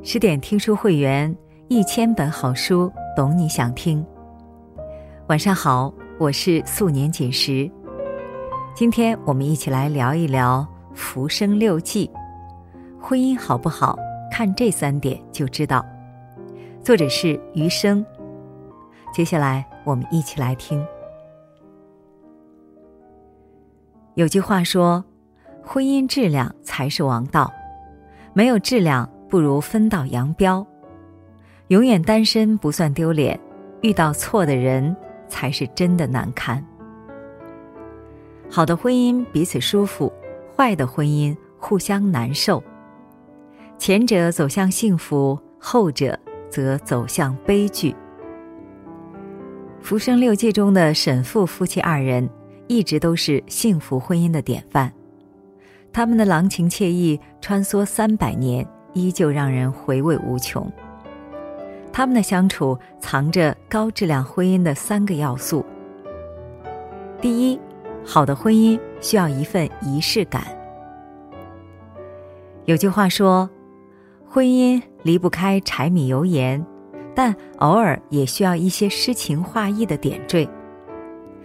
十点听书会员，一千本好书，懂你想听。晚上好，我是素年锦时。今天我们一起来聊一聊《浮生六记》，婚姻好不好，看这三点就知道。作者是余生。接下来我们一起来听。有句话说，婚姻质量才是王道，没有质量。不如分道扬镳，永远单身不算丢脸，遇到错的人才是真的难堪。好的婚姻彼此舒服，坏的婚姻互相难受。前者走向幸福，后者则走向悲剧。《浮生六记》中的沈复夫妻二人，一直都是幸福婚姻的典范，他们的郎情妾意穿梭三百年。依旧让人回味无穷。他们的相处藏着高质量婚姻的三个要素。第一，好的婚姻需要一份仪式感。有句话说，婚姻离不开柴米油盐，但偶尔也需要一些诗情画意的点缀，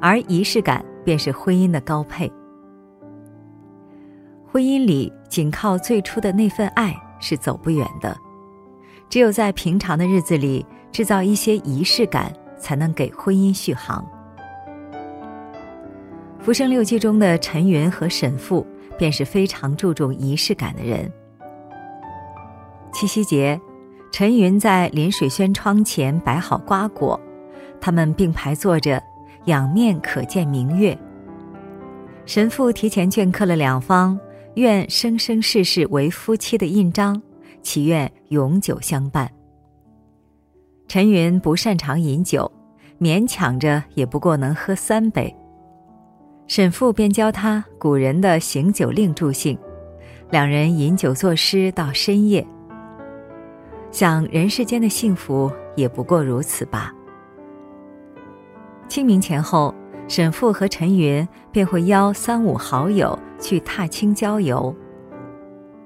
而仪式感便是婚姻的高配。婚姻里仅靠最初的那份爱。是走不远的，只有在平常的日子里制造一些仪式感，才能给婚姻续航。《浮生六记》中的陈云和沈复便是非常注重仪式感的人。七夕节，陈云在临水轩窗前摆好瓜果，他们并排坐着，仰面可见明月。神父提前镌刻了两方。愿生生世世为夫妻的印章，祈愿永久相伴。陈云不擅长饮酒，勉强着也不过能喝三杯。沈父便教他古人的行酒令助兴，两人饮酒作诗到深夜。想人世间的幸福也不过如此吧。清明前后。沈复和陈云便会邀三五好友去踏青郊游。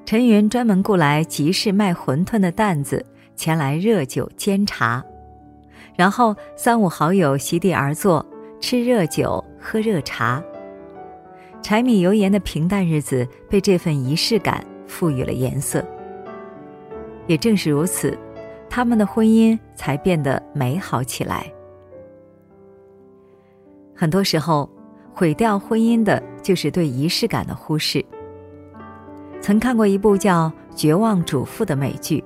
陈云专门雇来集市卖馄饨的担子，前来热酒煎茶，然后三五好友席地而坐，吃热酒喝热茶。柴米油盐的平淡日子被这份仪式感赋予了颜色。也正是如此，他们的婚姻才变得美好起来。很多时候，毁掉婚姻的就是对仪式感的忽视。曾看过一部叫《绝望主妇》的美剧，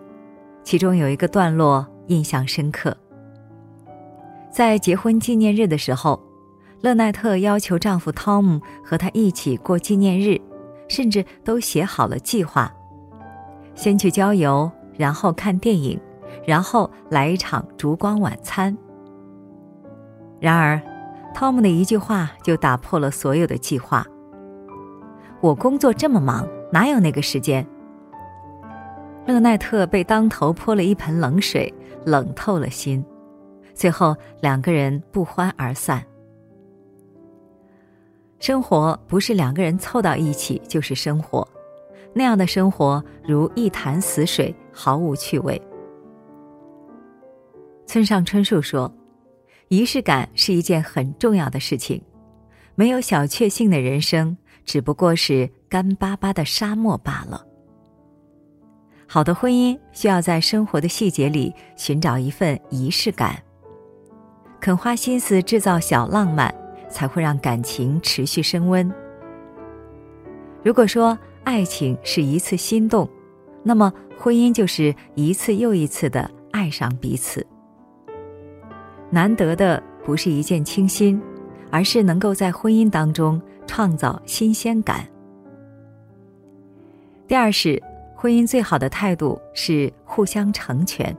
其中有一个段落印象深刻。在结婚纪念日的时候，勒奈特要求丈夫汤姆和她一起过纪念日，甚至都写好了计划：先去郊游，然后看电影，然后来一场烛光晚餐。然而，汤姆的一句话就打破了所有的计划。我工作这么忙，哪有那个时间？勒奈特被当头泼了一盆冷水，冷透了心。最后，两个人不欢而散。生活不是两个人凑到一起就是生活，那样的生活如一潭死水，毫无趣味。村上春树说。仪式感是一件很重要的事情，没有小确幸的人生只不过是干巴巴的沙漠罢了。好的婚姻需要在生活的细节里寻找一份仪式感，肯花心思制造小浪漫，才会让感情持续升温。如果说爱情是一次心动，那么婚姻就是一次又一次的爱上彼此。难得的不是一见倾心，而是能够在婚姻当中创造新鲜感。第二是，婚姻最好的态度是互相成全。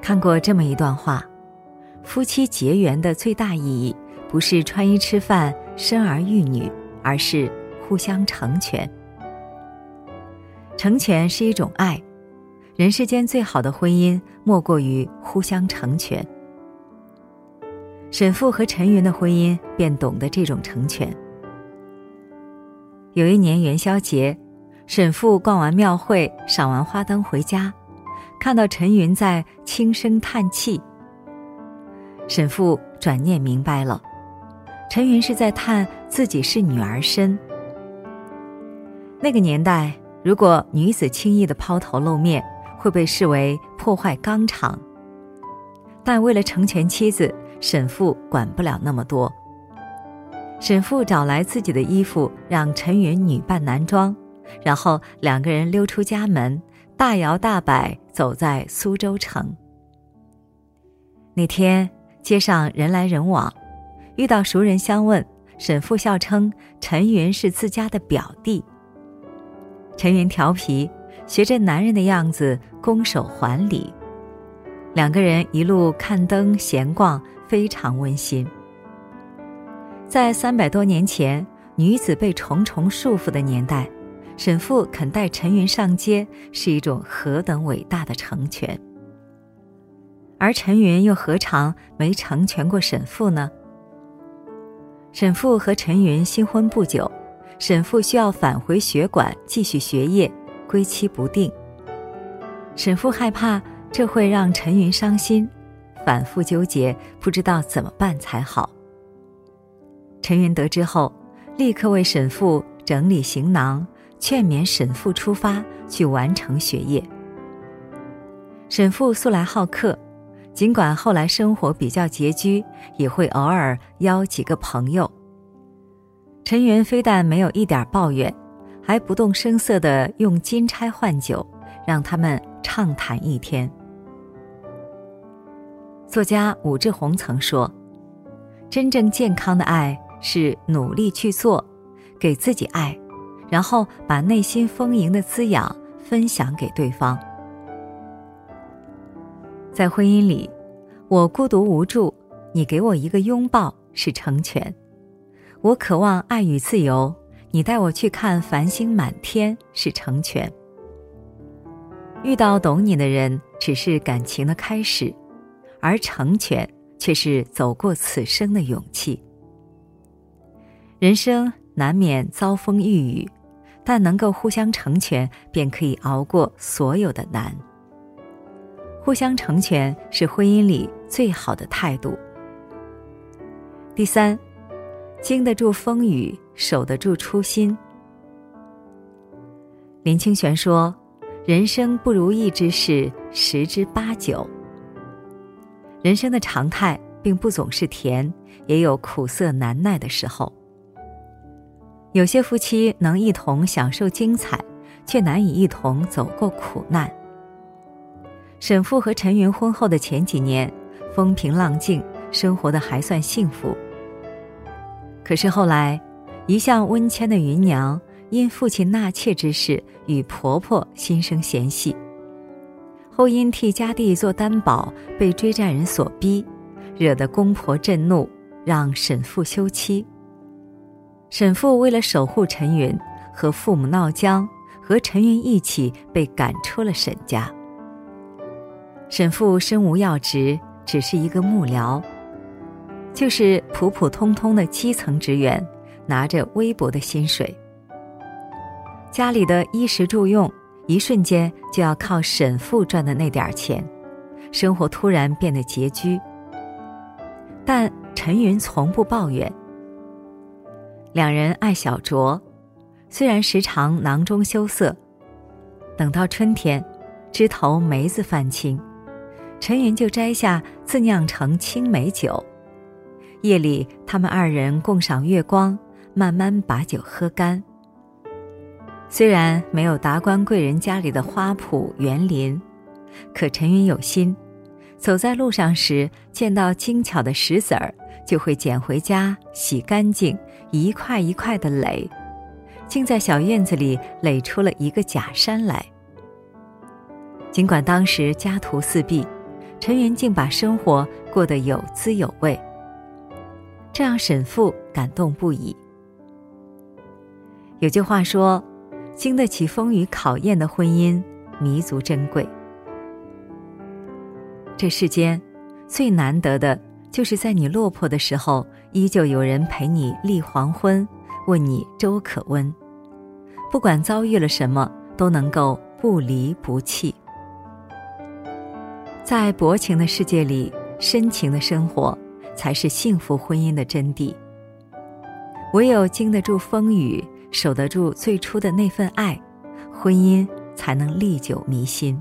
看过这么一段话：夫妻结缘的最大意义，不是穿衣吃饭、生儿育女，而是互相成全。成全是一种爱。人世间最好的婚姻，莫过于互相成全。沈父和陈云的婚姻便懂得这种成全。有一年元宵节，沈父逛完庙会，赏完花灯回家，看到陈云在轻声叹气。沈父转念明白了，陈云是在叹自己是女儿身。那个年代，如果女子轻易的抛头露面，会被视为破坏纲常。但为了成全妻子，沈父管不了那么多。沈父找来自己的衣服，让陈云女扮男装。然后两个人溜出家门，大摇大摆走在苏州城。那天街上人来人往，遇到熟人相问，沈父笑称陈云是自家的表弟。陈云调皮，学着男人的样子拱手还礼。两个人一路看灯闲逛，非常温馨。在三百多年前，女子被重重束缚的年代。沈父肯带陈云上街，是一种何等伟大的成全。而陈云又何尝没成全过沈父呢？沈父和陈云新婚不久，沈父需要返回学馆继续学业，归期不定。沈父害怕这会让陈云伤心，反复纠结，不知道怎么办才好。陈云得知后，立刻为沈父整理行囊。劝勉沈父出发去完成学业。沈父素来好客，尽管后来生活比较拮据，也会偶尔邀几个朋友。陈云非但没有一点抱怨，还不动声色地用金钗换酒，让他们畅谈一天。作家武志红曾说：“真正健康的爱是努力去做，给自己爱。”然后把内心丰盈的滋养分享给对方。在婚姻里，我孤独无助，你给我一个拥抱是成全；我渴望爱与自由，你带我去看繁星满天是成全。遇到懂你的人，只是感情的开始，而成全却是走过此生的勇气。人生难免遭风遇雨。但能够互相成全，便可以熬过所有的难。互相成全是婚姻里最好的态度。第三，经得住风雨，守得住初心。林清玄说：“人生不如意之事十之八九。人生的常态并不总是甜，也有苦涩难耐的时候。”有些夫妻能一同享受精彩，却难以一同走过苦难。沈父和陈云婚后的前几年，风平浪静，生活的还算幸福。可是后来，一向温谦的芸娘因父亲纳妾之事与婆婆心生嫌隙，后因替家弟做担保被追债人所逼，惹得公婆震怒，让沈父休妻。沈父为了守护陈云，和父母闹僵，和陈云一起被赶出了沈家。沈父身无要职，只是一个幕僚，就是普普通通的基层职员，拿着微薄的薪水。家里的衣食住用，一瞬间就要靠沈父赚的那点钱，生活突然变得拮据。但陈云从不抱怨。两人爱小酌，虽然时常囊中羞涩，等到春天，枝头梅子泛青，陈云就摘下自酿成青梅酒。夜里，他们二人共赏月光，慢慢把酒喝干。虽然没有达官贵人家里的花圃园林，可陈云有心，走在路上时见到精巧的石子儿。就会捡回家洗干净，一块一块的垒，竟在小院子里垒出了一个假山来。尽管当时家徒四壁，陈云竟把生活过得有滋有味，这让沈父感动不已。有句话说：“经得起风雨考验的婚姻，弥足珍贵。”这世间最难得的。就是在你落魄的时候，依旧有人陪你立黄昏，问你粥可温；不管遭遇了什么，都能够不离不弃。在薄情的世界里，深情的生活才是幸福婚姻的真谛。唯有经得住风雨，守得住最初的那份爱，婚姻才能历久弥新。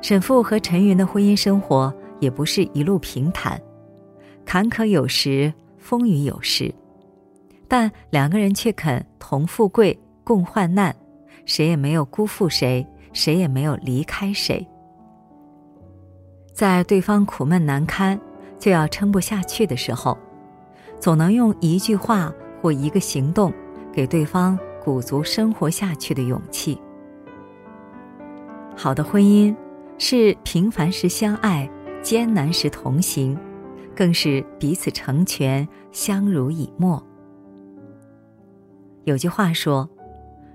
沈复和陈云的婚姻生活也不是一路平坦，坎坷有时，风雨有时，但两个人却肯同富贵，共患难，谁也没有辜负谁，谁也没有离开谁。在对方苦闷难堪、就要撑不下去的时候，总能用一句话或一个行动，给对方鼓足生活下去的勇气。好的婚姻。是平凡时相爱，艰难时同行，更是彼此成全，相濡以沫。有句话说：“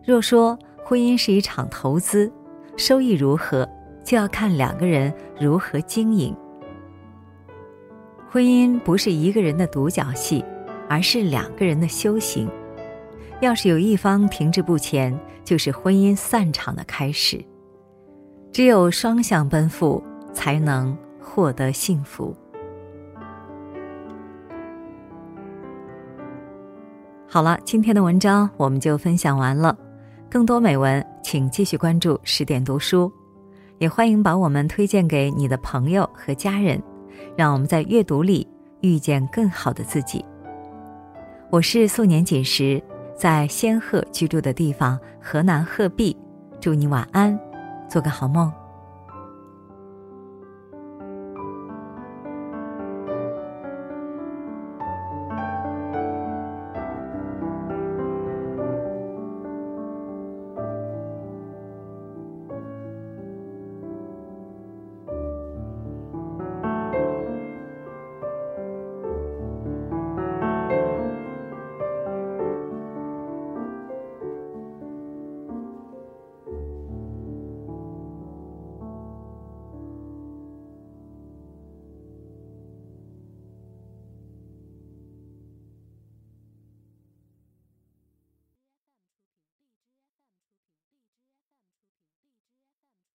若说婚姻是一场投资，收益如何，就要看两个人如何经营。婚姻不是一个人的独角戏，而是两个人的修行。要是有一方停滞不前，就是婚姻散场的开始。”只有双向奔赴，才能获得幸福。好了，今天的文章我们就分享完了。更多美文，请继续关注十点读书，也欢迎把我们推荐给你的朋友和家人，让我们在阅读里遇见更好的自己。我是素年锦时，在仙鹤居住的地方河南鹤壁，祝你晚安。做个好梦。